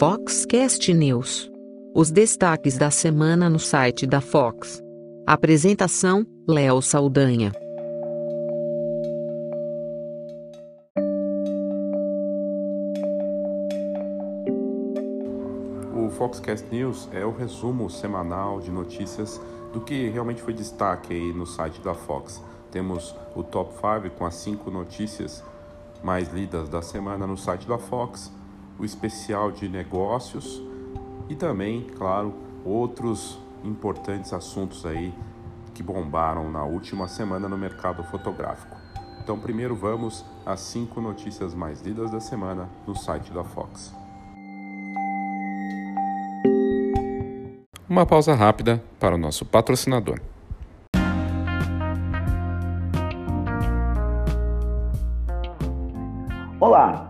Foxcast News. Os destaques da semana no site da Fox. Apresentação: Léo Saldanha. O Foxcast News é o resumo semanal de notícias do que realmente foi destaque aí no site da Fox. Temos o Top 5 com as 5 notícias mais lidas da semana no site da Fox, o especial de negócios e também, claro, outros importantes assuntos aí que bombaram na última semana no mercado fotográfico. Então, primeiro vamos às cinco notícias mais lidas da semana no site da Fox. Uma pausa rápida para o nosso patrocinador. Olá,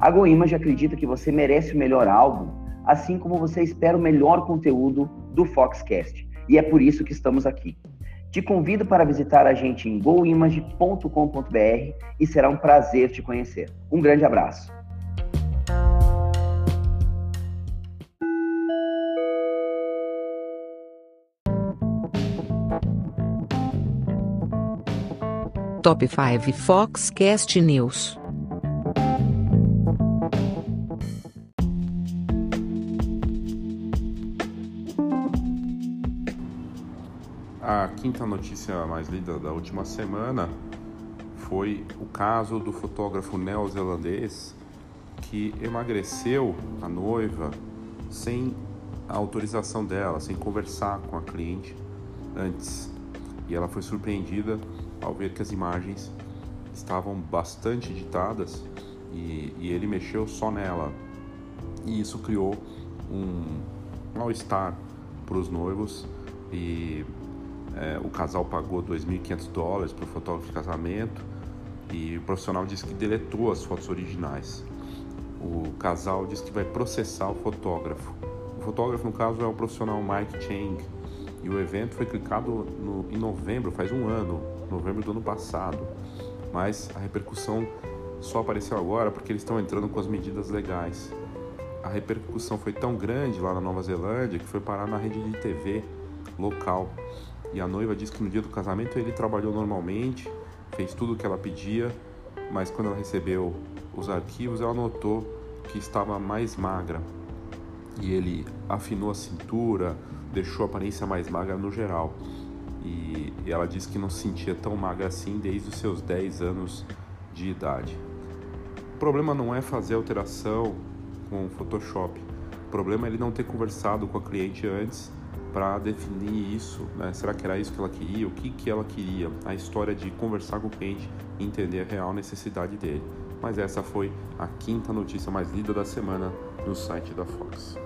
A GoImage acredita que você merece o melhor álbum, assim como você espera o melhor conteúdo do Foxcast. E é por isso que estamos aqui. Te convido para visitar a gente em goimage.com.br e será um prazer te conhecer. Um grande abraço. Top 5 Foxcast News. Quinta notícia mais lida da última semana foi o caso do fotógrafo neozelandês que emagreceu a noiva sem a autorização dela, sem conversar com a cliente antes. E ela foi surpreendida ao ver que as imagens estavam bastante editadas e, e ele mexeu só nela. E isso criou um mal-estar para os noivos e é, o casal pagou 2.500 dólares para o fotógrafo de casamento e o profissional disse que deletou as fotos originais. O casal disse que vai processar o fotógrafo. O fotógrafo, no caso, é o profissional Mike Chang. E o evento foi clicado no, em novembro, faz um ano, novembro do ano passado. Mas a repercussão só apareceu agora porque eles estão entrando com as medidas legais. A repercussão foi tão grande lá na Nova Zelândia que foi parar na rede de TV local. E a noiva disse que no dia do casamento ele trabalhou normalmente, fez tudo o que ela pedia, mas quando ela recebeu os arquivos, ela notou que estava mais magra. E ele afinou a cintura, deixou a aparência mais magra no geral. E, ela disse que não se sentia tão magra assim desde os seus 10 anos de idade. O problema não é fazer alteração com Photoshop. O problema é ele não ter conversado com a cliente antes para definir isso, né? será que era isso que ela queria, o que, que ela queria, a história de conversar com o cliente e entender a real necessidade dele. Mas essa foi a quinta notícia mais lida da semana no site da Fox.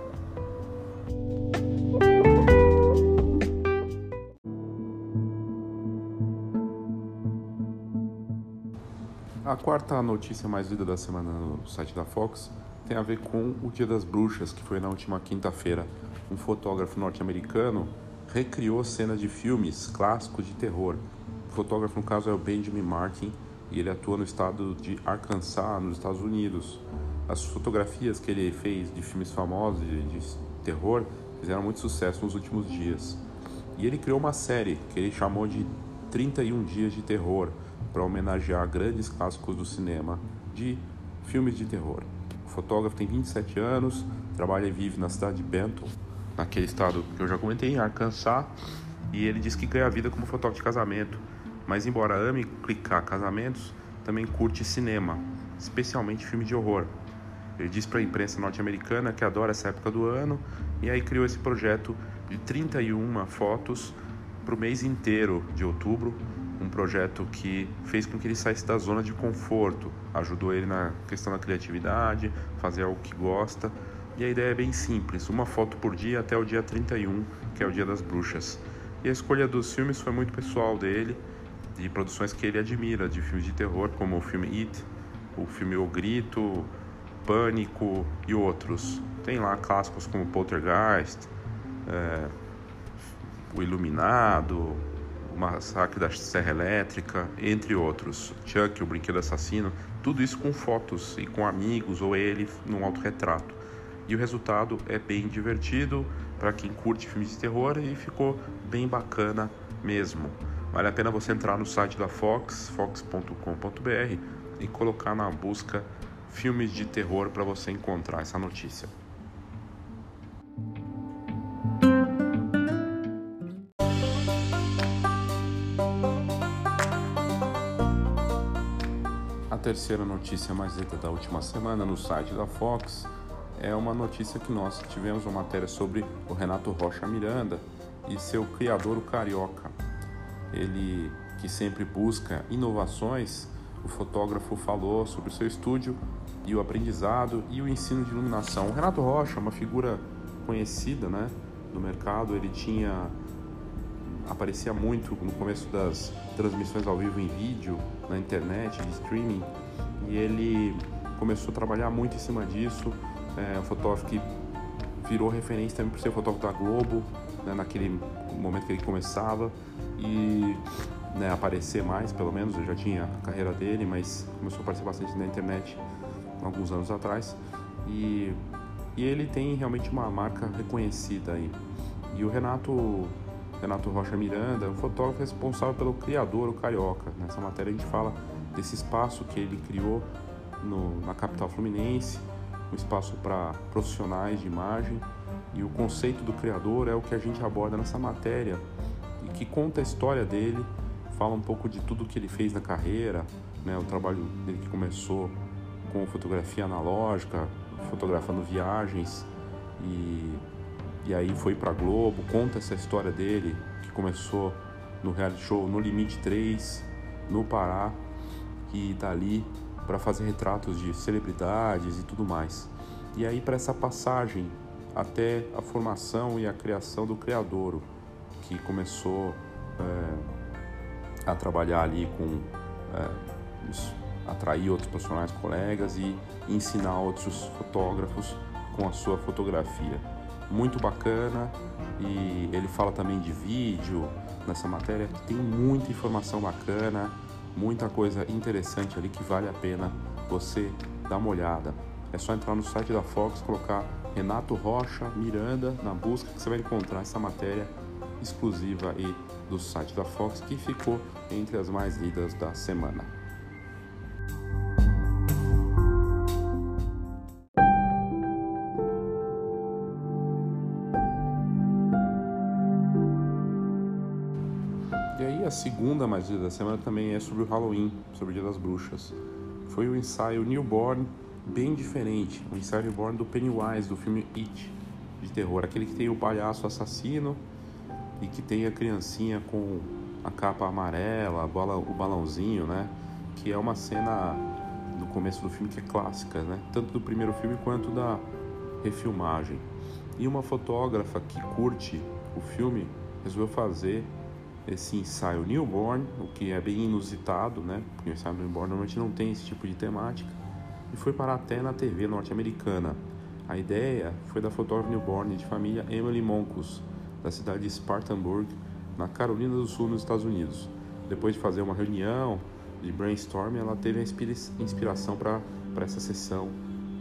A quarta notícia mais lida da semana no site da Fox tem a ver com o Dia das Bruxas, que foi na última quinta-feira. Um fotógrafo norte-americano recriou cenas de filmes clássicos de terror. O fotógrafo, no caso, é o Benjamin Martin e ele atua no estado de Arkansas, nos Estados Unidos. As fotografias que ele fez de filmes famosos de, de terror fizeram muito sucesso nos últimos dias. E ele criou uma série que ele chamou de 31 Dias de Terror para homenagear grandes clássicos do cinema de filmes de terror. Fotógrafo tem 27 anos, trabalha e vive na cidade de Benton, naquele estado que eu já comentei, em Arkansas, e ele diz que ganha a vida como fotógrafo de casamento, mas embora ame clicar casamentos, também curte cinema, especialmente filme de horror. Ele diz para a imprensa norte-americana que adora essa época do ano e aí criou esse projeto de 31 fotos para o mês inteiro de outubro, um projeto que fez com que ele saísse da zona de conforto, ajudou ele na questão da criatividade, fazer algo que gosta, E a ideia é bem simples, uma foto por dia até o dia 31, que é o dia das bruxas. E a escolha dos filmes foi muito pessoal dele, de produções que ele admira, de filmes de terror, como o filme It, o filme O Grito, Pânico e outros. Tem lá clássicos como Poltergeist, é, O Iluminado, O Massacre da Serra Elétrica, entre outros. Chuck, o Brinquedo Assassino, tudo isso com fotos e com amigos ou ele num autorretrato. E o resultado é bem divertido para quem curte filmes de terror e ficou bem bacana mesmo. Vale a pena você entrar no site da Fox, fox.com.br e colocar na busca filmes de terror para você encontrar essa notícia. Terceira notícia mais lida da última semana no site da Fox é uma notícia que nós tivemos uma matéria sobre o Renato Rocha Miranda e seu criador, o Carioca. Ele que sempre busca inovações, o fotógrafo falou sobre o seu estúdio e o aprendizado e o ensino de iluminação. O Renato Rocha, uma figura conhecida, né, no mercado, ele tinha aparecia muito no começo das transmissões ao vivo em vídeo, na internet, de streaming, e ele começou a trabalhar muito em cima disso. É um fotógrafo que virou referência também por ser fotógrafo da Globo, né, naquele momento que ele começava, e né, aparecer mais, pelo menos. Eu já tinha a carreira dele, mas começou a aparecer bastante na internet alguns anos atrás. E, e ele tem realmente uma marca reconhecida aí. E o Renato, Renato Rocha Miranda um fotógrafo responsável pelo criador, o Carioca. Nessa matéria a gente fala desse espaço que ele criou no, na capital fluminense, um espaço para profissionais de imagem. E o conceito do criador é o que a gente aborda nessa matéria e que conta a história dele, fala um pouco de tudo que ele fez na carreira, né, o trabalho dele que começou com fotografia analógica, fotografando viagens e, e aí foi para Globo, conta essa história dele que começou no reality show No Limite 3, no Pará, e está ali para fazer retratos de celebridades e tudo mais. E aí para essa passagem até a formação e a criação do Criadouro, que começou é, a trabalhar ali com é, atrair outros profissionais, colegas e ensinar outros fotógrafos com a sua fotografia. Muito bacana e ele fala também de vídeo nessa matéria tem muita informação bacana, muita coisa interessante ali que vale a pena você dar uma olhada. É só entrar no site da Fox, colocar Renato Rocha Miranda na busca que você vai encontrar essa matéria exclusiva aí do site da Fox que ficou entre as mais lidas da semana. Segunda magia da semana também é sobre o Halloween, sobre o Dia das Bruxas. Foi o ensaio Newborn bem diferente, o ensaio Newborn do Pennywise, do filme It, de terror, aquele que tem o palhaço assassino e que tem a criancinha com a capa amarela, o balãozinho, né? Que é uma cena do começo do filme que é clássica, né? Tanto do primeiro filme quanto da refilmagem. E uma fotógrafa que curte o filme resolveu fazer esse ensaio newborn, o que é bem inusitado, né? Porque o ensaio newborn normalmente não tem esse tipo de temática, e foi parar até na TV norte-americana. A ideia foi da fotógrafa newborn de família Emily Moncus, da cidade de Spartanburg, na Carolina do Sul, nos Estados Unidos. Depois de fazer uma reunião de brainstorming, ela teve a inspiração para essa sessão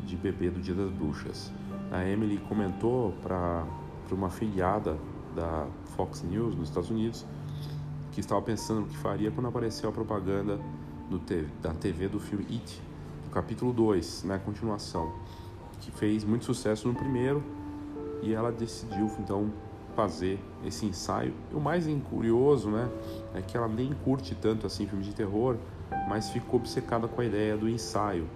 de bebê do Dia das Bruxas. A Emily comentou para uma filiada da Fox News nos Estados Unidos que estava pensando no que faria quando apareceu a propaganda TV, da TV do filme It, do capítulo 2, né, continuação, que fez muito sucesso no primeiro e ela decidiu então fazer esse ensaio. E o mais curioso, né, é que ela nem curte tanto assim filme de terror, mas ficou obcecada com a ideia do ensaio.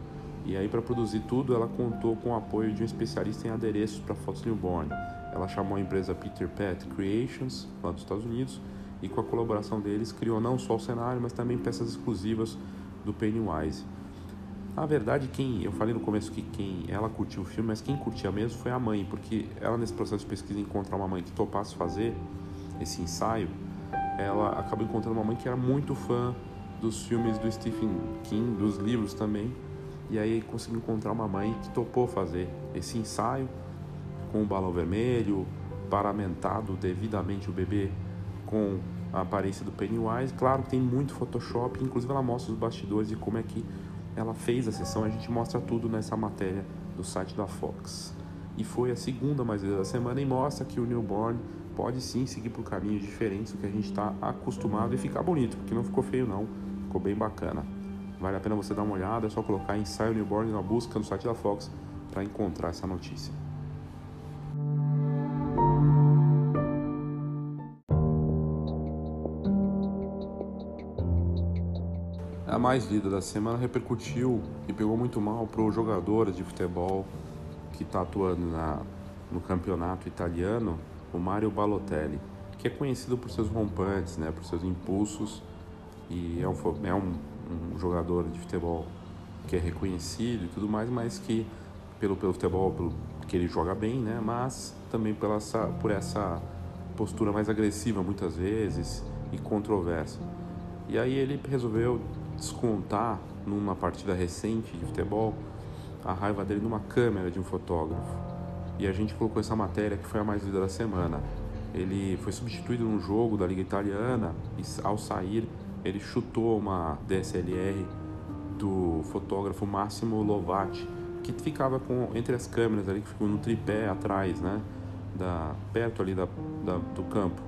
E aí para produzir tudo, ela contou com o apoio de um especialista em adereços para fotos newborn. Ela chamou a empresa Peter Pat Creations, lá dos Estados Unidos, e com a colaboração deles criou não só o cenário, mas também peças exclusivas do Pennywise. Na verdade, quem eu falei no começo que quem ela curtiu o filme, mas quem curtia mesmo foi a mãe, porque ela nesse processo de pesquisa encontrar uma mãe que topasse fazer esse ensaio, ela acabou encontrando uma mãe que era muito fã dos filmes do Stephen King, dos livros também, e aí conseguiu encontrar uma mãe que topou fazer esse ensaio com o balão vermelho, paramentado devidamente o bebê com a aparência do Pennywise. Claro que tem muito Photoshop, inclusive ela mostra os bastidores de como é que ela fez a sessão. A gente mostra tudo nessa matéria do site da Fox. E foi a segunda mais da semana e mostra que o newborn pode sim seguir por caminhos diferentes do que a gente está acostumado e ficar bonito, porque não ficou feio não, ficou bem bacana. Vale a pena você dar uma olhada, é só colocar ensaio newborn na busca no site da Fox para encontrar essa notícia. Mais lida da semana repercutiu e pegou muito mal para os jogadores de futebol que está atuando na, no campeonato italiano, o Mario Balotelli, que é conhecido por seus rompantes, né, por seus impulsos e é um, é um, um jogador de futebol que é reconhecido e tudo mais, mas que pelo, pelo futebol, pelo, que ele joga bem, né, mas também pela essa, por essa postura mais agressiva muitas vezes e controversa. E aí ele resolveu descontar numa partida recente de futebol a raiva dele numa câmera de um fotógrafo. E a gente colocou essa matéria que foi a mais lida da semana. Ele foi substituído num jogo da Liga Italiana e ao sair ele chutou uma DSLR do fotógrafo Massimo Lovati, que ficava com entre as câmeras ali que ficou no tripé atrás, né, da perto ali da, da do campo.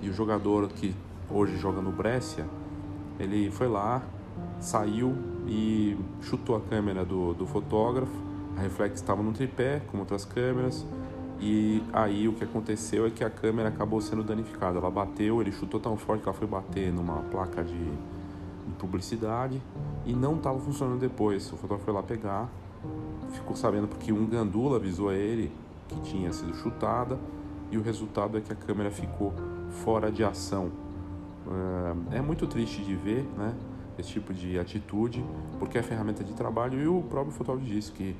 E o jogador que hoje joga no Brescia ele foi lá, saiu e chutou a câmera do, do fotógrafo. A reflex estava no tripé, como outras câmeras. E aí o que aconteceu é que a câmera acabou sendo danificada. Ela bateu, ele chutou tão forte que ela foi bater numa placa de, de publicidade e não estava funcionando depois. O fotógrafo foi lá pegar, ficou sabendo porque um gandula avisou a ele que tinha sido chutada e o resultado é que a câmera ficou fora de ação. É, é muito triste de ver, né? Esse tipo de atitude, porque é ferramenta de trabalho e o próprio fotógrafo disse que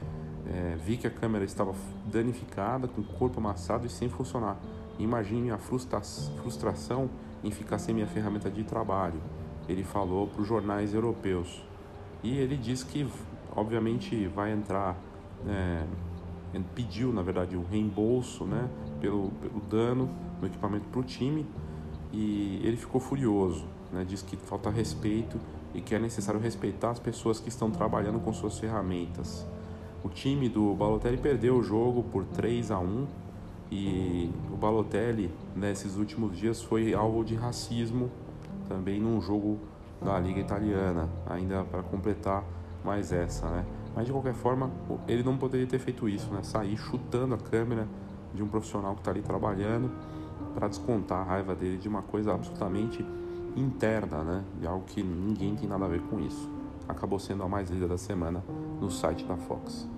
é, vi que a câmera estava danificada, com o corpo amassado e sem funcionar. Imagine a frustra frustração em ficar sem minha ferramenta de trabalho. Ele falou para os jornais europeus. E ele disse que, obviamente, vai entrar, é, pediu, na verdade, um reembolso né, pelo, pelo dano no equipamento para o time e ele ficou furioso, né? diz que falta respeito e que é necessário respeitar as pessoas que estão trabalhando com suas ferramentas. O time do Balotelli perdeu o jogo por 3 a 1 e o Balotelli nesses últimos dias foi alvo de racismo também num jogo da Liga Italiana, ainda para completar mais essa, né? Mas de qualquer forma, ele não poderia ter feito isso, né? Sair chutando a câmera de um profissional que está ali trabalhando para descontar a raiva dele de uma coisa absolutamente interna, né? De algo que ninguém tem nada a ver com isso. Acabou sendo a mais lida da semana no site da Fox.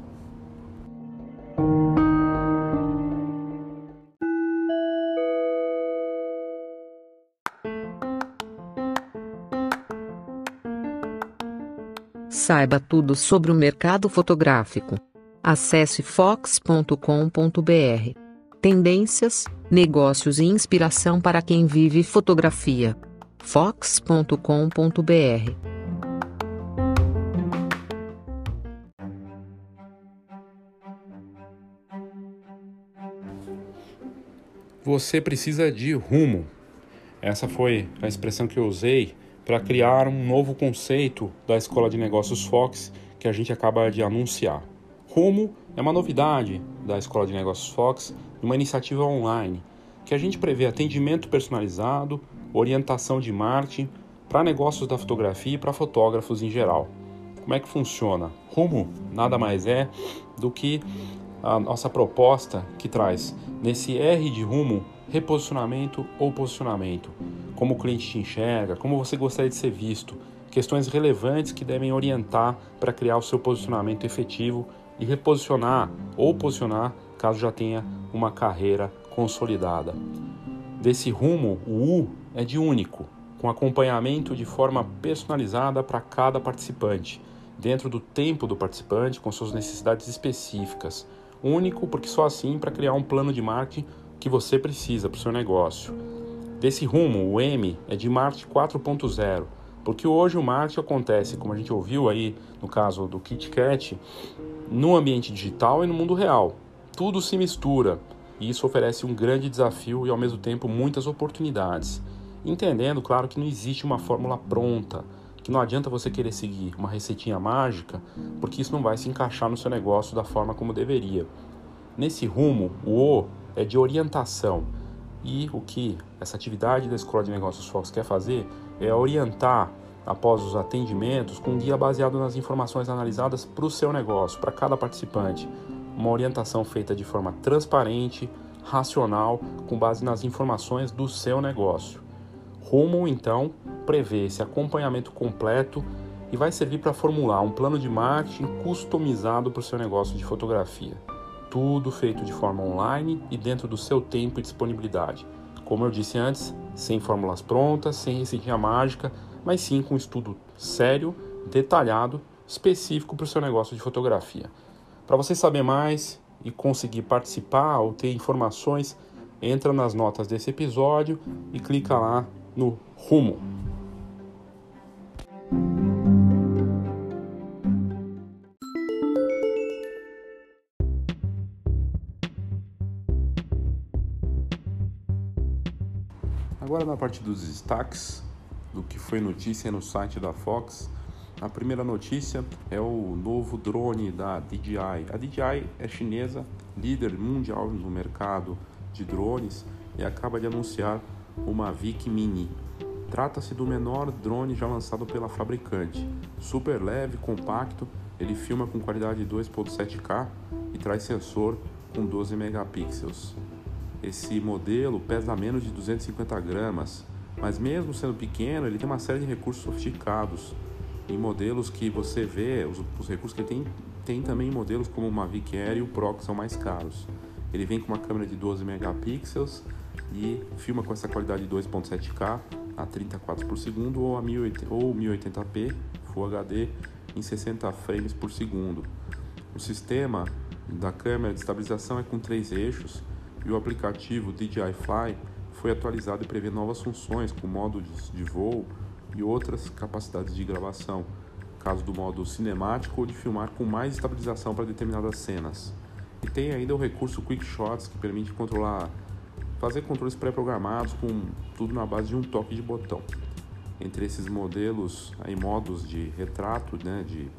Saiba tudo sobre o mercado fotográfico. Acesse fox.com.br. Tendências, negócios e inspiração para quem vive fotografia. fox.com.br Você precisa de rumo. Essa foi a expressão que eu usei para criar um novo conceito da Escola de Negócios Fox que a gente acaba de anunciar. Rumo é uma novidade da Escola de Negócios Fox uma iniciativa online que a gente prevê atendimento personalizado, orientação de marketing para negócios da fotografia e para fotógrafos em geral. Como é que funciona? Rumo nada mais é do que a nossa proposta que traz nesse R de rumo reposicionamento ou posicionamento, como o cliente te enxerga, como você gostaria de ser visto, questões relevantes que devem orientar para criar o seu posicionamento efetivo e reposicionar ou posicionar caso já tenha uma carreira consolidada. Desse rumo, o U é de único, com acompanhamento de forma personalizada para cada participante. dentro do tempo do participante com suas necessidades específicas. Único porque só assim para criar um plano de marketing que você precisa para o seu negócio. Desse rumo, o M é de marketing 4.0, porque hoje o marketing acontece, como a gente ouviu aí no caso do KitKat, no ambiente digital e no mundo real. Tudo se mistura e isso oferece um grande desafio e ao mesmo tempo muitas oportunidades. Entendendo, claro, que não existe uma fórmula pronta, que não adianta você querer seguir uma receitinha mágica, porque isso não vai se encaixar no seu negócio da forma como deveria. Nesse rumo, o O é de orientação. E o que essa atividade da Escola de Negócios Fox quer fazer é orientar após os atendimentos com um guia baseado nas informações analisadas para o seu negócio, para cada participante. Uma orientação feita de forma transparente, racional, com base nas informações do seu negócio. Rumo, então, prevê esse acompanhamento completo e vai servir para formular um plano de marketing customizado para o seu negócio de fotografia. Tudo feito de forma online e dentro do seu tempo e disponibilidade. Como eu disse antes, sem fórmulas prontas, sem receitinha mágica, mas sim com um estudo sério, detalhado, específico para o seu negócio de fotografia. Para você saber mais e conseguir participar ou ter informações, entra nas notas desse episódio e clica lá no rumo. Agora na parte dos destaques do que foi notícia no site da Fox, a primeira notícia é o novo drone da DJI. A DJI é chinesa, líder mundial no mercado de drones e acaba de anunciar o Mavic Mini. Trata-se do menor drone já lançado pela fabricante. Super leve, compacto, ele filma com qualidade 2.7K e traz sensor com 12 megapixels. Esse modelo pesa menos de 250 gramas, mas mesmo sendo pequeno, ele tem uma série de recursos sofisticados. Em modelos que você vê, os, os recursos que ele tem, tem também modelos como o Mavic Air e o Pro, que são mais caros. Ele vem com uma câmera de 12 megapixels e filma com essa qualidade 2.7K a 34 por segundo ou a 1080, ou 1080p Full HD em 60 frames por segundo. O sistema da câmera de estabilização é com três eixos e o aplicativo DJI Fly foi atualizado e prevê novas funções com modo de voo e outras capacidades de gravação, caso do modo cinemático ou de filmar com mais estabilização para determinadas cenas. E tem ainda o recurso Quick Shots que permite controlar fazer controles pré-programados com tudo na base de um toque de botão. Entre esses modelos, aí modos de retrato, né, de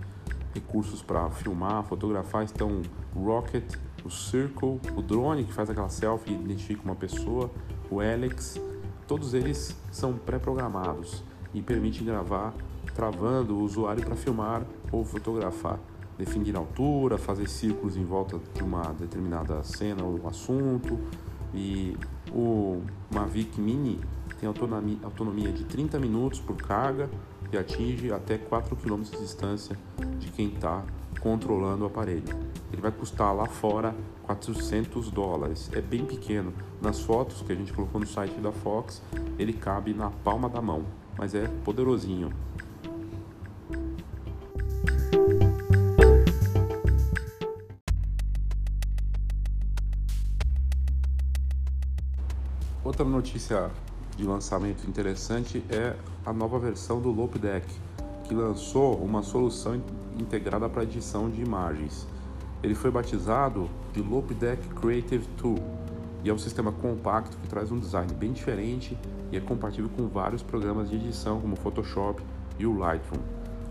recursos para filmar, fotografar, estão o Rocket, o Circle, o drone que faz aquela selfie e identifica uma pessoa, o Alex, todos eles são pré-programados e permitem gravar travando o usuário para filmar ou fotografar, definir altura, fazer círculos em volta de uma determinada cena ou assunto, e o Mavic Mini tem autonomia de 30 minutos por carga e atinge até 4 km de distância de quem está controlando o aparelho. Ele vai custar lá fora 400 dólares. É bem pequeno. Nas fotos que a gente colocou no site da Fox, ele cabe na palma da mão, mas é poderosinho. Outra notícia de lançamento interessante é a nova versão do Lopedeck, que lançou uma solução integrada para edição de imagens. Ele foi batizado de Lopedeck Creative Tool e é um sistema compacto que traz um design bem diferente e é compatível com vários programas de edição como o Photoshop e o Lightroom.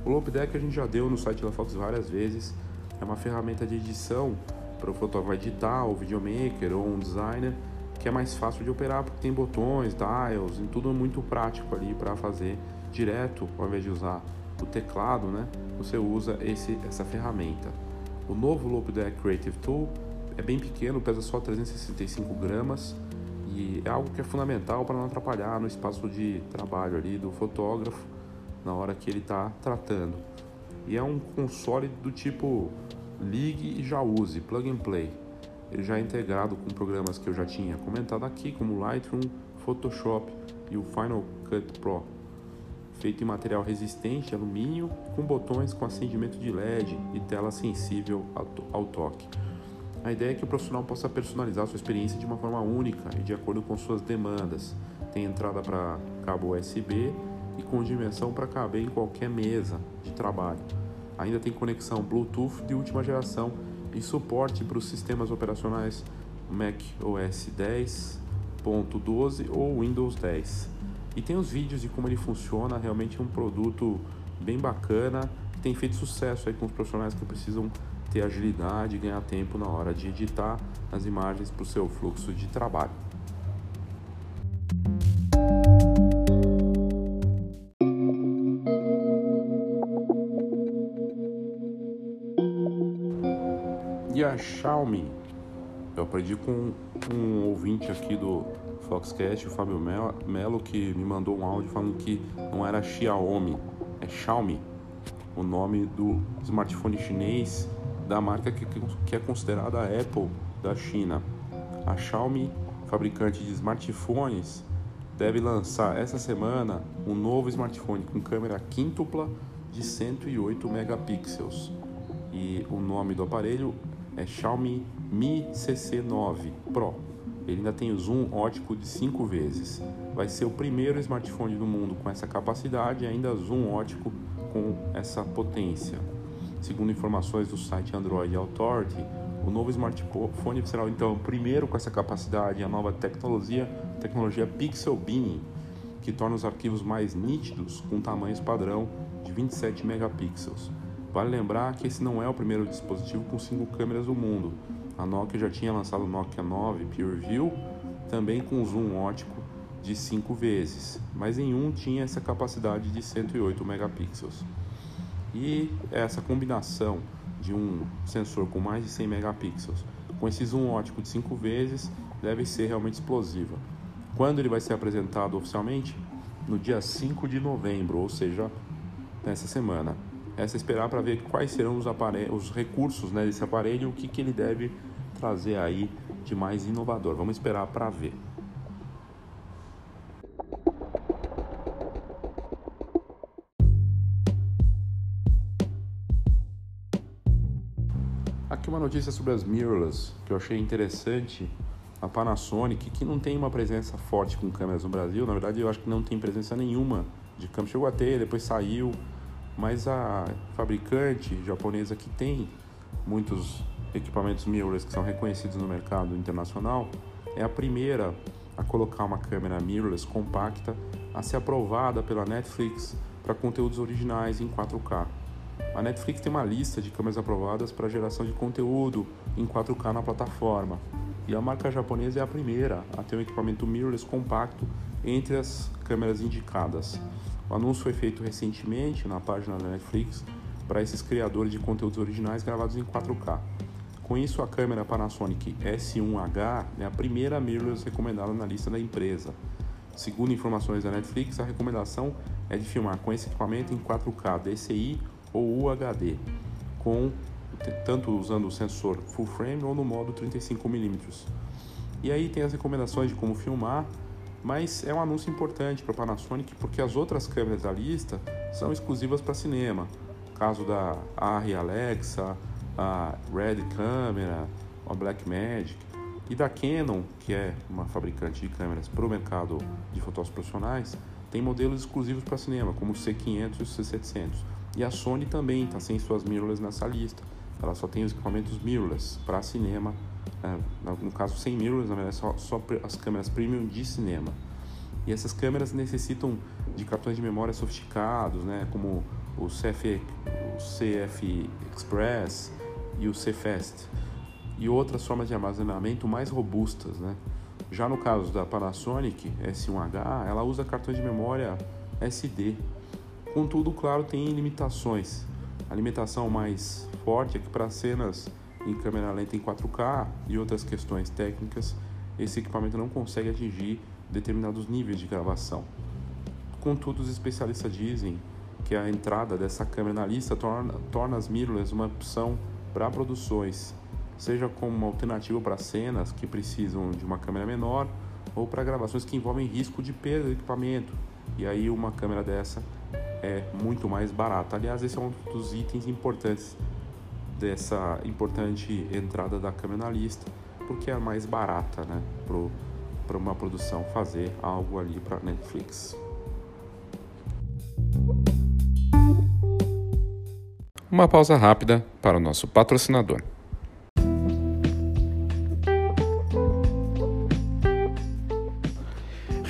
O Lopedeck a gente já deu no site da Fox várias vezes, é uma ferramenta de edição para o fotógrafo editar, o videomaker ou um designer que é mais fácil de operar porque tem botões, dials, e tudo muito prático ali para fazer direto, ao invés de usar o teclado, né? Você usa esse, essa ferramenta. O novo Loop Deck Creative Tool é bem pequeno, pesa só 365 gramas e é algo que é fundamental para não atrapalhar no espaço de trabalho ali do fotógrafo na hora que ele está tratando. E é um console do tipo ligue e já use, plug and play ele já é integrado com programas que eu já tinha comentado aqui, como Lightroom, Photoshop e o Final Cut Pro. feito em material resistente, alumínio, com botões com acendimento de LED e tela sensível ao toque. A ideia é que o profissional possa personalizar sua experiência de uma forma única e de acordo com suas demandas. Tem entrada para cabo USB e com dimensão para caber em qualquer mesa de trabalho. Ainda tem conexão Bluetooth de última geração e suporte para os sistemas operacionais Mac OS 10.12 ou Windows 10. E tem os vídeos de como ele funciona, realmente é um produto bem bacana, que tem feito sucesso aí com os profissionais que precisam ter agilidade e ganhar tempo na hora de editar as imagens para o seu fluxo de trabalho. E a Xiaomi, eu aprendi com um ouvinte aqui do Foxcast, o Fábio Melo, que me mandou um áudio falando que não era Xiaomi, é Xiaomi, o nome do smartphone chinês da marca que, que é considerada a Apple da China. A Xiaomi, fabricante de smartphones, deve lançar essa semana um novo smartphone com câmera quíntupla de 108 megapixels. E o nome do aparelho é Xiaomi Mi CC9 Pro. Ele ainda tem o zoom ótico de 5 vezes. Vai ser o primeiro smartphone do mundo com essa capacidade e ainda zoom ótico com essa potência. Segundo informações do site Android Authority, o novo smartphone será então o primeiro com essa capacidade a nova tecnologia, tecnologia Pixel Binning, que torna os arquivos mais nítidos com tamanhos padrão de 27 megapixels. Vale lembrar que esse não é o primeiro dispositivo com cinco câmeras do mundo. A Nokia já tinha lançado o Nokia 9 PureView, também com zoom ótico de 5 vezes, mas em um tinha essa capacidade de 108 megapixels. E essa combinação de um sensor com mais de 100 megapixels com esse zoom ótico de 5 vezes deve ser realmente explosiva. Quando ele vai ser apresentado oficialmente? No dia 5 de novembro, ou seja, nessa semana. Essa é esperar para ver quais serão os, os recursos né, desse aparelho o que, que ele deve trazer aí de mais inovador. Vamos esperar para ver. Notícia sobre as mirrorless que eu achei interessante. A Panasonic, que não tem uma presença forte com câmeras no Brasil, na verdade eu acho que não tem presença nenhuma de câmera. Chegou a ter, depois saiu, mas a fabricante japonesa que tem muitos equipamentos mirrorless que são reconhecidos no mercado internacional é a primeira a colocar uma câmera mirrorless compacta a ser aprovada pela Netflix para conteúdos originais em 4K. A Netflix tem uma lista de câmeras aprovadas para geração de conteúdo em 4K na plataforma. E a marca japonesa é a primeira a ter um equipamento mirrorless compacto entre as câmeras indicadas. O anúncio foi feito recentemente na página da Netflix para esses criadores de conteúdos originais gravados em 4K. Com isso, a câmera Panasonic S1H é a primeira mirrorless recomendada na lista da empresa. Segundo informações da Netflix, a recomendação é de filmar com esse equipamento em 4K DCI ou UHD, com tanto usando o sensor full frame ou no modo 35mm. E aí tem as recomendações de como filmar, mas é um anúncio importante para a Panasonic porque as outras câmeras da lista são exclusivas para cinema. Caso da Arri Alexa, a Red Camera, a Blackmagic e da Canon, que é uma fabricante de câmeras para o mercado de fotos profissionais, tem modelos exclusivos para cinema, como o C500 e o C700. E a Sony também está sem suas mirrorless nessa lista. Ela só tem os equipamentos mirrorless para cinema. É, no caso, sem mirrorless, na verdade, só, só as câmeras premium de cinema. E essas câmeras necessitam de cartões de memória sofisticados, né, como o CF, o CF Express e o CFast, e outras formas de armazenamento mais robustas. Né. Já no caso da Panasonic S1H, ela usa cartões de memória SD, Contudo, claro, tem limitações. A limitação mais forte é que para cenas em câmera lenta em 4K e outras questões técnicas, esse equipamento não consegue atingir determinados níveis de gravação. Contudo, os especialistas dizem que a entrada dessa câmera na lista torna, torna as mirrorless uma opção para produções, seja como uma alternativa para cenas que precisam de uma câmera menor ou para gravações que envolvem risco de perda do equipamento. E aí uma câmera dessa é muito mais barata. Aliás, esse é um dos itens importantes dessa importante entrada da câmera na lista, porque é mais barata, né, para uma produção fazer algo ali para Netflix. Uma pausa rápida para o nosso patrocinador.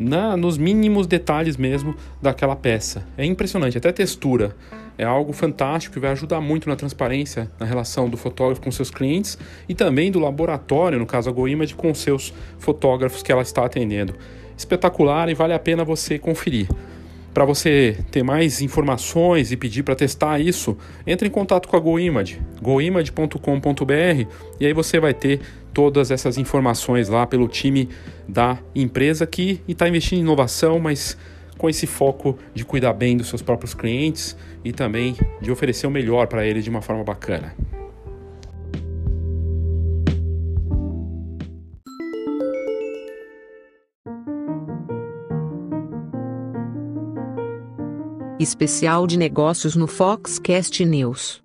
na, nos mínimos detalhes mesmo daquela peça. É impressionante, até a textura. É algo fantástico que vai ajudar muito na transparência na relação do fotógrafo com seus clientes e também do laboratório, no caso a GoImage, com seus fotógrafos que ela está atendendo. Espetacular e vale a pena você conferir. Para você ter mais informações e pedir para testar isso, entre em contato com a GoImage, goimage.com.br e aí você vai ter todas essas informações lá pelo time da empresa que está investindo em inovação, mas com esse foco de cuidar bem dos seus próprios clientes e também de oferecer o melhor para eles de uma forma bacana. Especial de negócios no Foxcast News.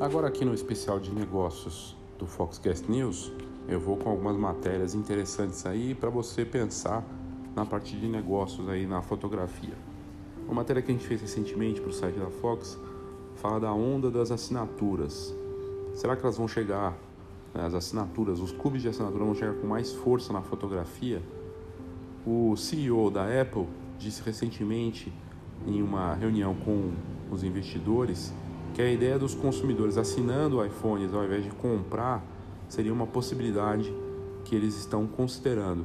Agora aqui no especial de negócios do Foxcast News, eu vou com algumas matérias interessantes aí para você pensar na parte de negócios aí na fotografia. Uma matéria que a gente fez recentemente para o site da Fox fala da onda das assinaturas. Será que elas vão chegar as assinaturas, os clubes de assinatura vão chegar com mais força na fotografia. O CEO da Apple disse recentemente em uma reunião com os investidores que a ideia dos consumidores assinando iPhones ao invés de comprar seria uma possibilidade que eles estão considerando.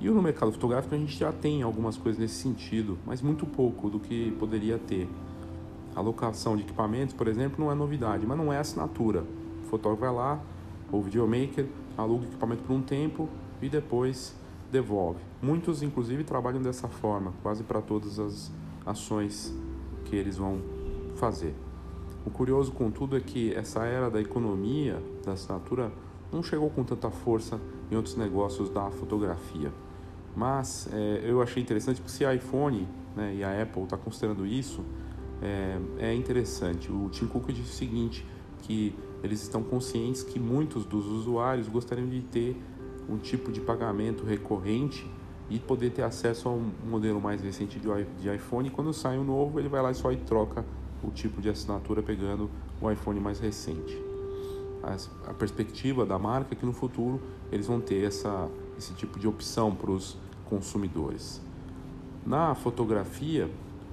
E no mercado fotográfico a gente já tem algumas coisas nesse sentido, mas muito pouco do que poderia ter. A locação de equipamentos, por exemplo, não é novidade, mas não é assinatura. O fotógrafo vai lá, o videomaker aluga o equipamento por um tempo e depois devolve. Muitos, inclusive, trabalham dessa forma, quase para todas as ações que eles vão fazer. O curioso, contudo, é que essa era da economia, da assinatura, não chegou com tanta força em outros negócios da fotografia. Mas é, eu achei interessante porque se a iPhone né, e a Apple estão tá considerando isso, é, é interessante. O Tim Cook disse o seguinte, que eles estão conscientes que muitos dos usuários gostariam de ter um tipo de pagamento recorrente e poder ter acesso a um modelo mais recente de iPhone. Quando sai um novo, ele vai lá e só e troca o tipo de assinatura pegando o iPhone mais recente. A perspectiva da marca é que no futuro eles vão ter essa, esse tipo de opção para os consumidores. Na fotografia,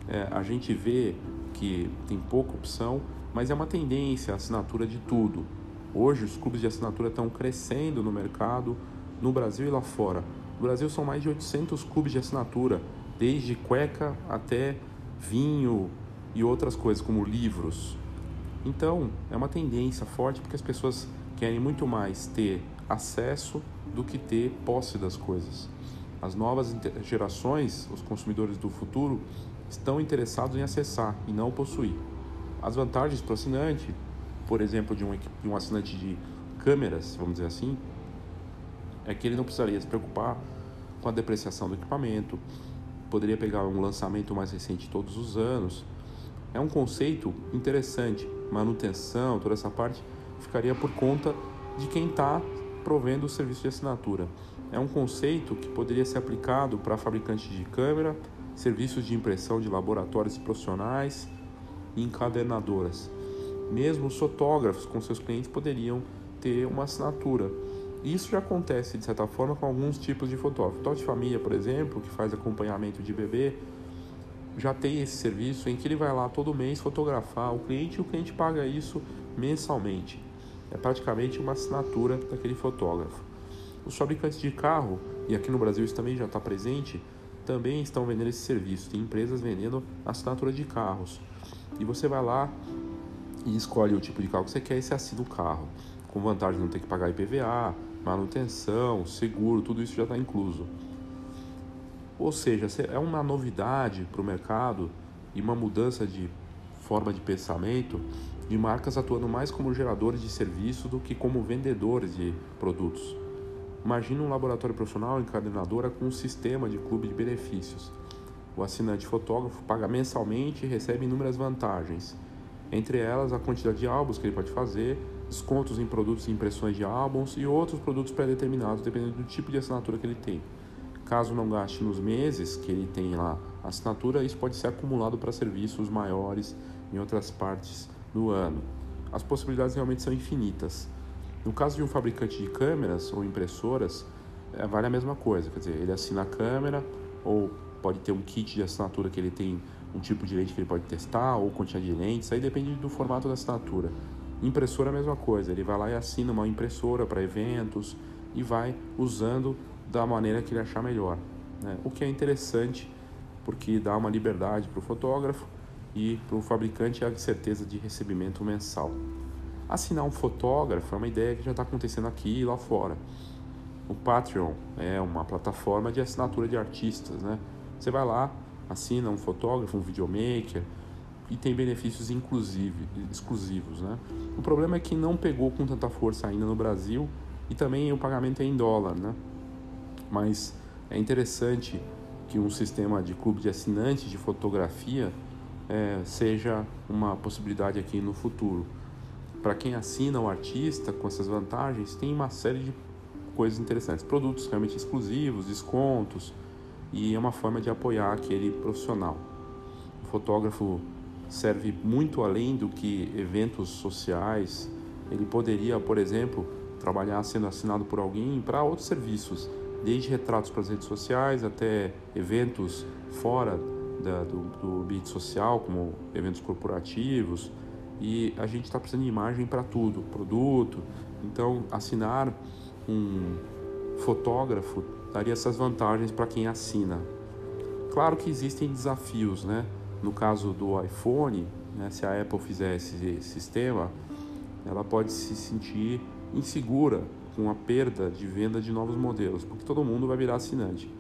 é, a gente vê que tem pouca opção mas é uma tendência a assinatura de tudo. Hoje os clubes de assinatura estão crescendo no mercado, no Brasil e lá fora. No Brasil são mais de 800 clubes de assinatura, desde cueca até vinho e outras coisas como livros. Então, é uma tendência forte porque as pessoas querem muito mais ter acesso do que ter posse das coisas. As novas gerações, os consumidores do futuro, estão interessados em acessar e não possuir. As vantagens para o assinante, por exemplo, de um, de um assinante de câmeras, vamos dizer assim, é que ele não precisaria se preocupar com a depreciação do equipamento, poderia pegar um lançamento mais recente todos os anos. É um conceito interessante, manutenção, toda essa parte ficaria por conta de quem está provendo o serviço de assinatura. É um conceito que poderia ser aplicado para fabricantes de câmera, serviços de impressão de laboratórios profissionais, e encadernadoras. Mesmo os fotógrafos com seus clientes poderiam ter uma assinatura. Isso já acontece, de certa forma, com alguns tipos de fotógrafo. Fotógrafo de família, por exemplo, que faz acompanhamento de bebê, já tem esse serviço em que ele vai lá todo mês fotografar o cliente e o cliente paga isso mensalmente. É praticamente uma assinatura daquele fotógrafo. Os fabricantes de carro, e aqui no Brasil isso também já está presente, também estão vendendo esse serviço. Tem empresas vendendo assinatura de carros. E você vai lá e escolhe o tipo de carro que você quer e você assina o carro. Com vantagem de não ter que pagar IPVA, manutenção, seguro, tudo isso já está incluso. Ou seja, é uma novidade para o mercado e uma mudança de forma de pensamento de marcas atuando mais como geradores de serviço do que como vendedores de produtos. Imagina um laboratório profissional encadenadora com um sistema de clube de benefícios. O assinante fotógrafo paga mensalmente e recebe inúmeras vantagens, entre elas a quantidade de álbuns que ele pode fazer, descontos em produtos e impressões de álbuns e outros produtos pré-determinados, dependendo do tipo de assinatura que ele tem. Caso não gaste nos meses que ele tem lá a assinatura, isso pode ser acumulado para serviços maiores em outras partes do ano. As possibilidades realmente são infinitas. No caso de um fabricante de câmeras ou impressoras, é, vale a mesma coisa, quer dizer, ele assina a câmera ou pode ter um kit de assinatura que ele tem um tipo de lente que ele pode testar ou quantidade de lentes, aí depende do formato da assinatura. Impressora a mesma coisa, ele vai lá e assina uma impressora para eventos e vai usando da maneira que ele achar melhor. Né? O que é interessante porque dá uma liberdade para o fotógrafo e para o fabricante a certeza de recebimento mensal. Assinar um fotógrafo é uma ideia que já está acontecendo aqui e lá fora. O Patreon é uma plataforma de assinatura de artistas, né? Você vai lá, assina um fotógrafo, um videomaker e tem benefícios exclusivos, né? O problema é que não pegou com tanta força ainda no Brasil e também o pagamento é em dólar, né? Mas é interessante que um sistema de clube de assinantes de fotografia é, seja uma possibilidade aqui no futuro para quem assina o artista com essas vantagens, tem uma série de coisas interessantes. Produtos realmente exclusivos, descontos, e é uma forma de apoiar aquele profissional. O fotógrafo serve muito além do que eventos sociais. Ele poderia, por exemplo, trabalhar sendo assinado por alguém para outros serviços, desde retratos para as redes sociais até eventos fora da, do, do ambiente social, como eventos corporativos e a gente está precisando de imagem para tudo, produto. Então, assinar um fotógrafo daria essas vantagens para quem assina. Claro que existem desafios, né? No caso do iPhone, né, se a Apple fizer esse sistema, ela pode se sentir insegura com a perda de venda de novos modelos, porque todo mundo vai virar assinante.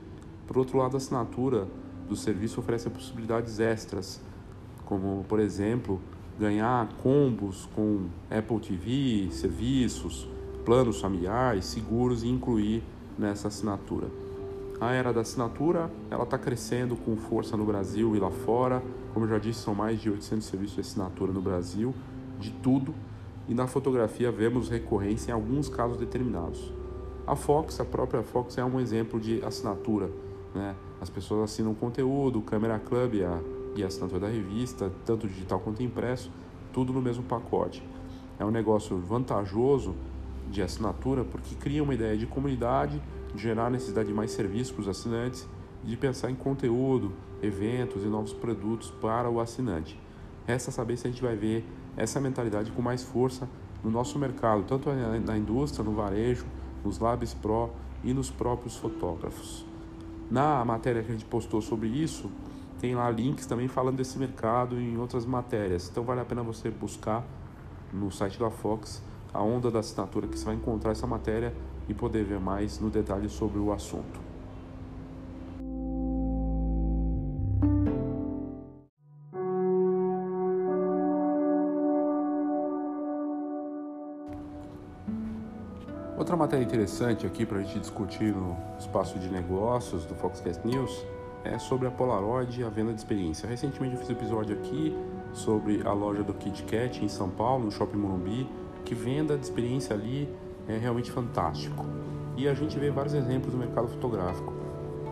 Por outro lado, a assinatura do serviço oferece possibilidades extras, como, por exemplo, ganhar combos com Apple TV, serviços, planos familiares, seguros e incluir nessa assinatura. A era da assinatura, ela está crescendo com força no Brasil e lá fora. Como eu já disse, são mais de 800 serviços de assinatura no Brasil, de tudo. E na fotografia vemos recorrência em alguns casos determinados. A Fox, a própria Fox, é um exemplo de assinatura. Né? As pessoas assinam conteúdo, o Camera Club, a e a assinatura da revista, tanto digital quanto impresso, tudo no mesmo pacote. É um negócio vantajoso de assinatura porque cria uma ideia de comunidade, de gerar necessidade de mais serviços para os assinantes, de pensar em conteúdo, eventos e novos produtos para o assinante. Resta saber se a gente vai ver essa mentalidade com mais força no nosso mercado, tanto na indústria, no varejo, nos Labs Pro e nos próprios fotógrafos. Na matéria que a gente postou sobre isso, tem lá links também falando desse mercado e em outras matérias. Então vale a pena você buscar no site da Fox a onda da assinatura que você vai encontrar essa matéria e poder ver mais no detalhe sobre o assunto. Matéria interessante aqui para a gente discutir no espaço de negócios do Foxcast News é sobre a Polaroid e a venda de experiência. Recentemente eu fiz um episódio aqui sobre a loja do Kit Kat em São Paulo, no Shopping Morumbi, que venda de experiência ali é realmente fantástico. E a gente vê vários exemplos no mercado fotográfico.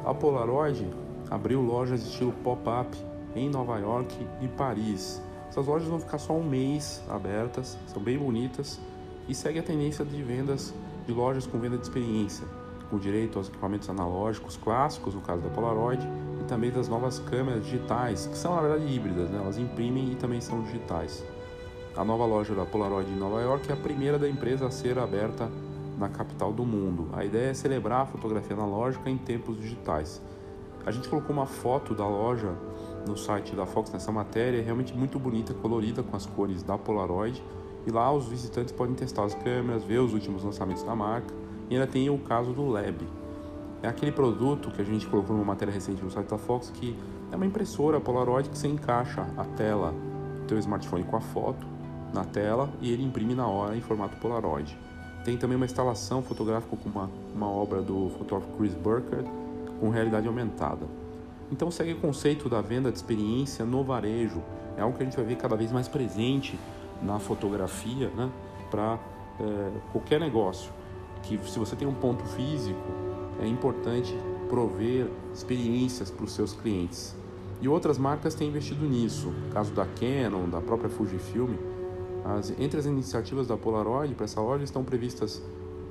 A Polaroid abriu lojas estilo pop-up em Nova York e Paris. Essas lojas vão ficar só um mês abertas, são bem bonitas e segue a tendência de vendas de lojas com venda de experiência com direito aos equipamentos analógicos clássicos, no caso da Polaroid, e também das novas câmeras digitais, que são na verdade híbridas, né? elas imprimem e também são digitais. A nova loja da Polaroid em Nova York é a primeira da empresa a ser aberta na capital do mundo. A ideia é celebrar a fotografia analógica em tempos digitais. A gente colocou uma foto da loja no site da Fox nessa matéria, é realmente muito bonita, colorida com as cores da Polaroid. E lá os visitantes podem testar as câmeras, ver os últimos lançamentos da marca. E ainda tem o caso do Lab. É aquele produto que a gente colocou numa matéria recente no site da Fox que é uma impressora Polaroid que você encaixa a tela do teu smartphone com a foto na tela e ele imprime na hora em formato Polaroid. Tem também uma instalação fotográfica com uma, uma obra do fotógrafo Chris Burkhardt com realidade aumentada. Então segue o conceito da venda de experiência no varejo. É algo que a gente vai ver cada vez mais presente na fotografia, né? Para é, qualquer negócio. Que se você tem um ponto físico, é importante prover experiências para os seus clientes. E outras marcas têm investido nisso. caso da Canon, da própria Fujifilm. As, entre as iniciativas da Polaroid para essa loja estão previstas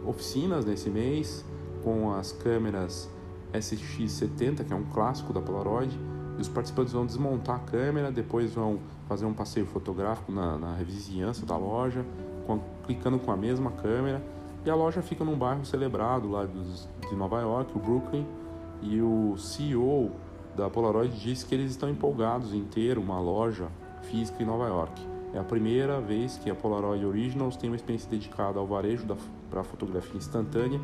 oficinas nesse mês com as câmeras SX70, que é um clássico da Polaroid, os participantes vão desmontar a câmera, depois vão fazer um passeio fotográfico na, na vizinhança da loja, com, clicando com a mesma câmera, e a loja fica num bairro celebrado lá dos, de Nova York, o Brooklyn, e o CEO da Polaroid disse que eles estão empolgados em ter uma loja física em Nova York. É a primeira vez que a Polaroid Originals tem uma experiência dedicada ao varejo para fotografia instantânea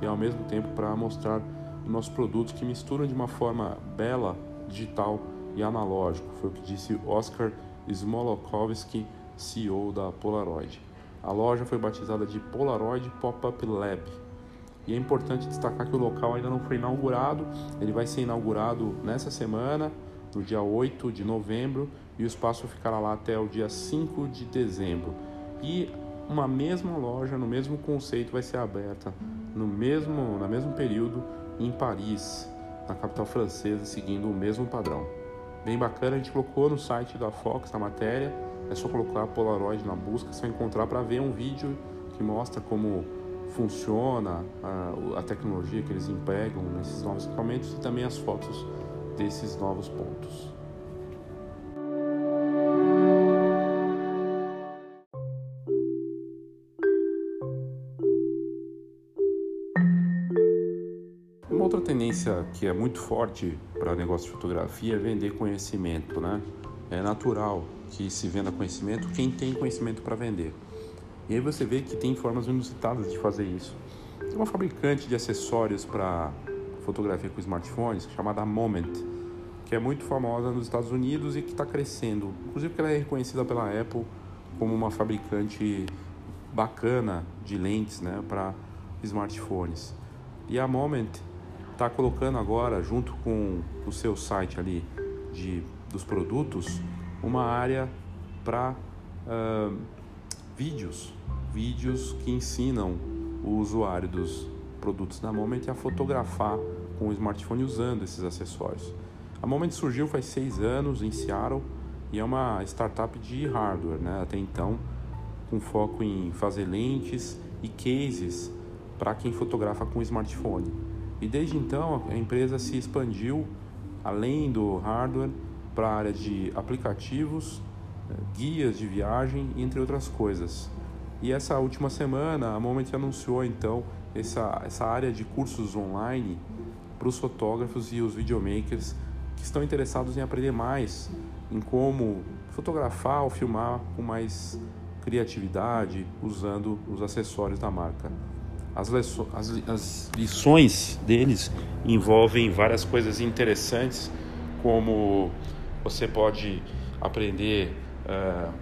e ao mesmo tempo para mostrar nossos produtos que misturam de uma forma bela, digital e analógico. Foi o que disse Oscar Smolokowski, CEO da Polaroid. A loja foi batizada de Polaroid Pop-Up Lab. E é importante destacar que o local ainda não foi inaugurado, ele vai ser inaugurado nessa semana, no dia 8 de novembro, e o espaço ficará lá até o dia 5 de dezembro. E uma mesma loja, no mesmo conceito, vai ser aberta no mesmo, no mesmo período em Paris, na capital francesa, seguindo o mesmo padrão. Bem bacana, a gente colocou no site da Fox na matéria, é só colocar Polaroid na busca, vai encontrar para ver um vídeo que mostra como funciona a, a tecnologia que eles empregam nesses novos equipamentos e também as fotos desses novos pontos. Tendência que é muito forte para negócio de fotografia é vender conhecimento, né? É natural que se venda conhecimento quem tem conhecimento para vender. E aí você vê que tem formas inusitadas de fazer isso. Tem uma fabricante de acessórios para fotografia com smartphones chamada Moment, que é muito famosa nos Estados Unidos e que está crescendo. Inclusive porque ela é reconhecida pela Apple como uma fabricante bacana de lentes né, para smartphones. E a Moment está colocando agora, junto com o seu site ali de, dos produtos, uma área para uh, vídeos, vídeos que ensinam o usuário dos produtos da Moment a fotografar com o smartphone usando esses acessórios. A Moment surgiu faz seis anos em Seattle e é uma startup de hardware, né? até então com foco em fazer lentes e cases para quem fotografa com smartphone. E desde então a empresa se expandiu além do hardware para a área de aplicativos, eh, guias de viagem, entre outras coisas. E essa última semana a Moment anunciou então essa, essa área de cursos online para os fotógrafos e os videomakers que estão interessados em aprender mais em como fotografar ou filmar com mais criatividade usando os acessórios da marca. As, as, as lições deles envolvem várias coisas interessantes, como você pode aprender uh,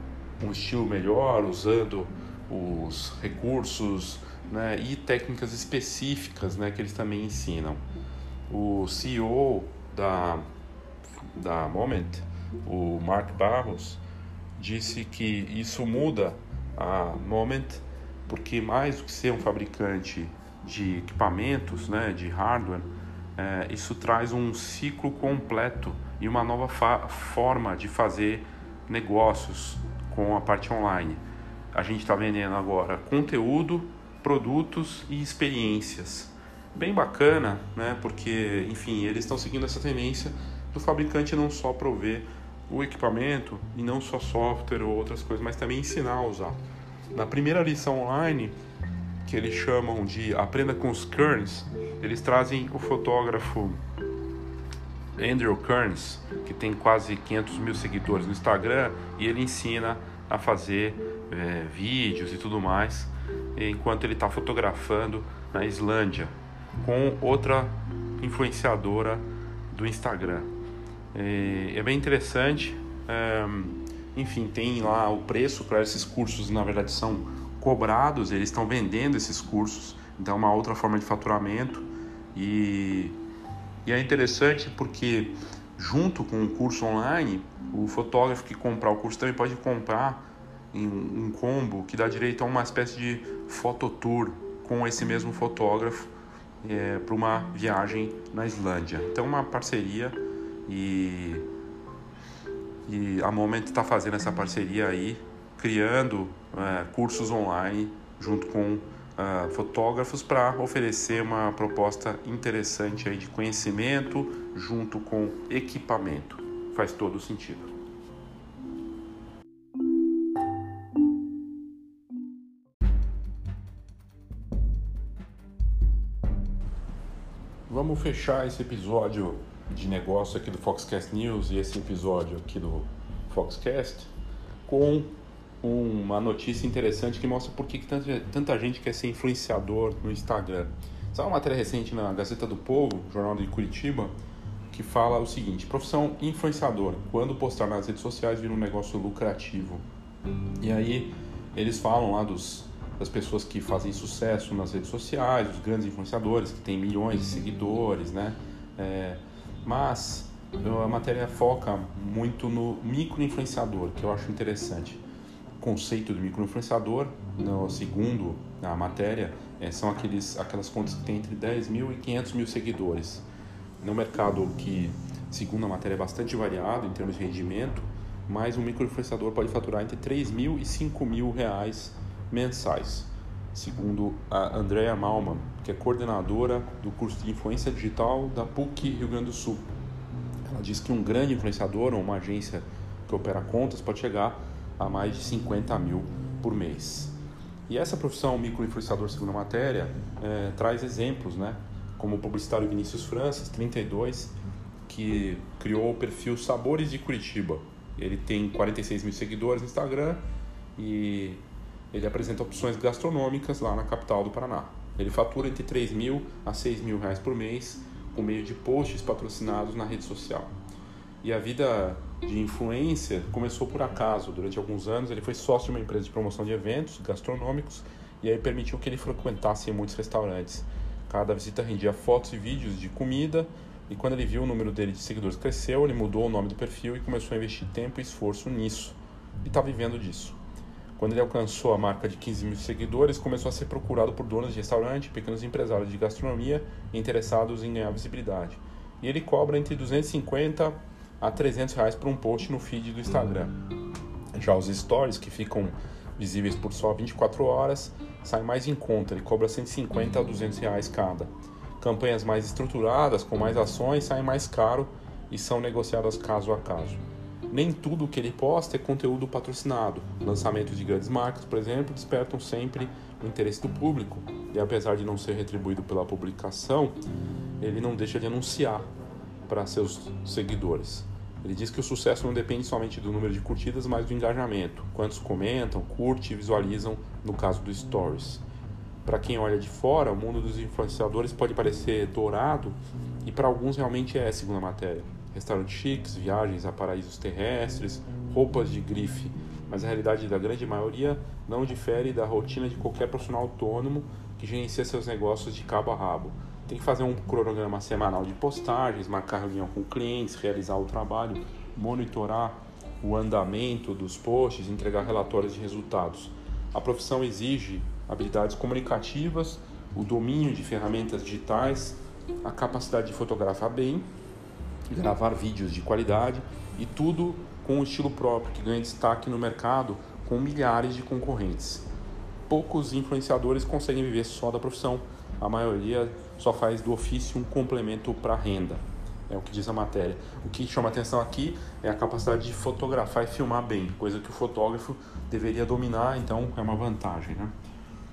um estilo melhor usando os recursos né, e técnicas específicas né, que eles também ensinam. O CEO da, da Moment, o Mark Barros, disse que isso muda a Moment porque mais do que ser um fabricante de equipamentos, né, de hardware, é, isso traz um ciclo completo e uma nova forma de fazer negócios com a parte online. A gente está vendendo agora conteúdo, produtos e experiências. Bem bacana, né? Porque, enfim, eles estão seguindo essa tendência do fabricante não só prover o equipamento e não só software ou outras coisas, mas também ensinar a usar. Na primeira lição online, que eles chamam de Aprenda com os Kerns, eles trazem o fotógrafo Andrew Kearns, que tem quase 500 mil seguidores no Instagram, e ele ensina a fazer é, vídeos e tudo mais, enquanto ele está fotografando na Islândia, com outra influenciadora do Instagram. É, é bem interessante. É, enfim, tem lá o preço para esses cursos, na verdade são cobrados, eles estão vendendo esses cursos, então é uma outra forma de faturamento e, e é interessante porque junto com o curso online, o fotógrafo que comprar o curso também pode comprar em um combo que dá direito a uma espécie de fototour com esse mesmo fotógrafo é, para uma viagem na Islândia. Então, uma parceria e, e a Moment está fazendo essa parceria aí, criando é, cursos online junto com uh, fotógrafos para oferecer uma proposta interessante aí de conhecimento junto com equipamento. Faz todo sentido. Vamos fechar esse episódio de negócio aqui do Foxcast News e esse episódio aqui do Foxcast com uma notícia interessante que mostra por que tanta, tanta gente quer ser influenciador no Instagram. Sabe uma matéria recente na Gazeta do Povo, jornal de Curitiba, que fala o seguinte: profissão influenciador, quando postar nas redes sociais vira um negócio lucrativo. E aí eles falam lá dos, das pessoas que fazem sucesso nas redes sociais, os grandes influenciadores que têm milhões de seguidores, né? É, mas a matéria foca muito no micro influenciador, que eu acho interessante conceito do microinfluenciador, no segundo a matéria, é, são aqueles, aquelas contas que têm entre 10 mil e 500 mil seguidores. No mercado que, segundo a matéria, é bastante variado em termos de rendimento, mas um microinfluenciador pode faturar entre 3 mil e 5 mil reais mensais. Segundo a Andrea Malman, que é coordenadora do curso de influência digital da PUC Rio Grande do Sul. Ela diz que um grande influenciador ou uma agência que opera contas pode chegar a mais de 50 mil por mês. E essa profissão microinfluenciador, segundo a matéria, é, traz exemplos, né? como o publicitário Vinícius Francis, 32, que criou o perfil Sabores de Curitiba. Ele tem 46 mil seguidores no Instagram e ele apresenta opções gastronômicas lá na capital do Paraná. Ele fatura entre 3 mil a 6 mil reais por mês por meio de posts patrocinados na rede social. E a vida de influência começou por acaso. Durante alguns anos, ele foi sócio de uma empresa de promoção de eventos gastronômicos e aí permitiu que ele frequentasse muitos restaurantes. Cada visita rendia fotos e vídeos de comida e quando ele viu o número dele de seguidores cresceu, ele mudou o nome do perfil e começou a investir tempo e esforço nisso. E está vivendo disso. Quando ele alcançou a marca de 15 mil seguidores, começou a ser procurado por donos de restaurante, pequenos empresários de gastronomia interessados em ganhar visibilidade. E ele cobra entre 250 a 300 reais por um post no feed do Instagram. Já os stories, que ficam visíveis por só 24 horas, saem mais em conta, ele cobra 150 a 200 reais cada. Campanhas mais estruturadas, com mais ações, saem mais caro e são negociadas caso a caso. Nem tudo que ele posta é conteúdo patrocinado. Lançamentos de grandes marcas, por exemplo, despertam sempre o interesse do público e, apesar de não ser retribuído pela publicação, ele não deixa de anunciar para seus seguidores. Ele diz que o sucesso não depende somente do número de curtidas, mas do engajamento, quantos comentam, curtem e visualizam no caso do Stories. Para quem olha de fora, o mundo dos influenciadores pode parecer dourado e para alguns realmente é, segundo a matéria. Restaurantes chiques, viagens a paraísos terrestres, roupas de grife, mas a realidade da grande maioria não difere da rotina de qualquer profissional autônomo que gerencia seus negócios de cabo a rabo tem que fazer um cronograma semanal de postagens, marcar reunião com clientes, realizar o trabalho, monitorar o andamento dos posts, entregar relatórios de resultados. A profissão exige habilidades comunicativas, o domínio de ferramentas digitais, a capacidade de fotografar bem, gravar vídeos de qualidade e tudo com um estilo próprio que ganha destaque no mercado com milhares de concorrentes. Poucos influenciadores conseguem viver só da profissão, a maioria só faz do ofício um complemento para a renda. É o que diz a matéria. O que chama atenção aqui é a capacidade de fotografar e filmar bem, coisa que o fotógrafo deveria dominar, então é uma vantagem. Né?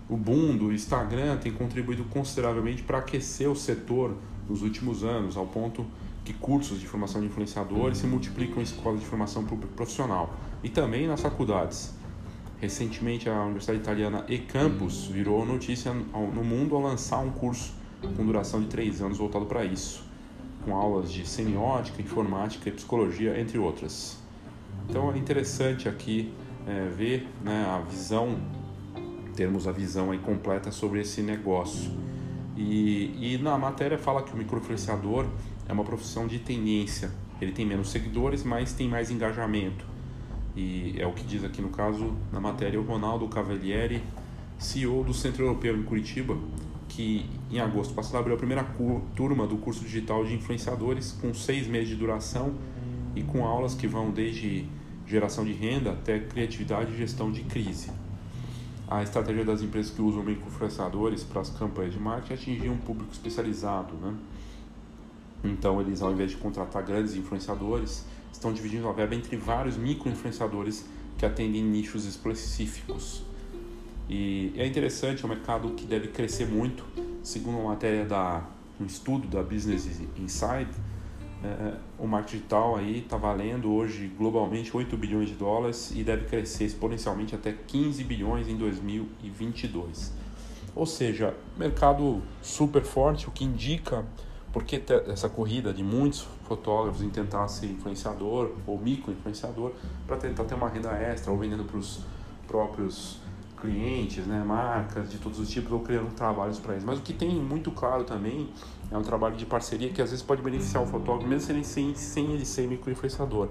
O boom do Instagram tem contribuído consideravelmente para aquecer o setor nos últimos anos, ao ponto que cursos de formação de influenciadores se multiplicam em escolas de formação profissional e também nas faculdades. Recentemente, a Universidade Italiana E Campus virou notícia no mundo ao lançar um curso com duração de três anos voltado para isso, com aulas de semiótica, informática e psicologia, entre outras. Então é interessante aqui é, ver né, a visão, termos a visão aí completa sobre esse negócio. E, e na matéria fala que o microinfluenciador é uma profissão de tendência. Ele tem menos seguidores, mas tem mais engajamento. E é o que diz aqui no caso na matéria o Ronaldo Cavalieri, CEO do Centro Europeu em Curitiba, que em agosto passado abriu a primeira turma do curso digital de influenciadores com seis meses de duração e com aulas que vão desde geração de renda até criatividade e gestão de crise. A estratégia das empresas que usam microinfluenciadores para as campanhas de marketing é atingir um público especializado, né? Então, eles, ao invés de contratar grandes influenciadores, estão dividindo a verba entre vários micro-influenciadores que atendem nichos específicos. E é interessante, é um mercado que deve crescer muito. Segundo uma matéria da um estudo da Business Insight, é, o marketing digital aí está valendo hoje globalmente 8 bilhões de dólares e deve crescer exponencialmente até 15 bilhões em 2022. Ou seja, mercado super forte, o que indica porque essa corrida de muitos fotógrafos em tentar ser influenciador ou micro-influenciador para tentar ter uma renda extra ou vendendo para os próprios clientes, né, marcas de todos os tipos ou criando trabalhos para eles. Mas o que tem muito claro também é um trabalho de parceria que às vezes pode beneficiar o fotógrafo, mesmo sem, sem ele ser micro-influenciador.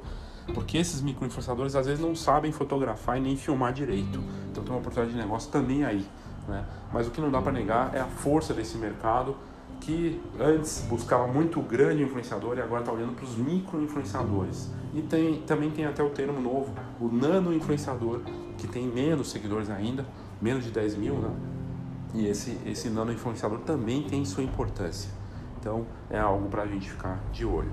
Porque esses micro-influenciadores às vezes não sabem fotografar e nem filmar direito. Então tem uma oportunidade de negócio também aí. Né? Mas o que não dá para negar é a força desse mercado que antes buscava muito o grande influenciador e agora está olhando para os micro influenciadores. E tem, também tem até o termo novo, o nano influenciador, que tem menos seguidores ainda, menos de 10 mil, né? E esse, esse nano influenciador também tem sua importância. Então é algo para a gente ficar de olho.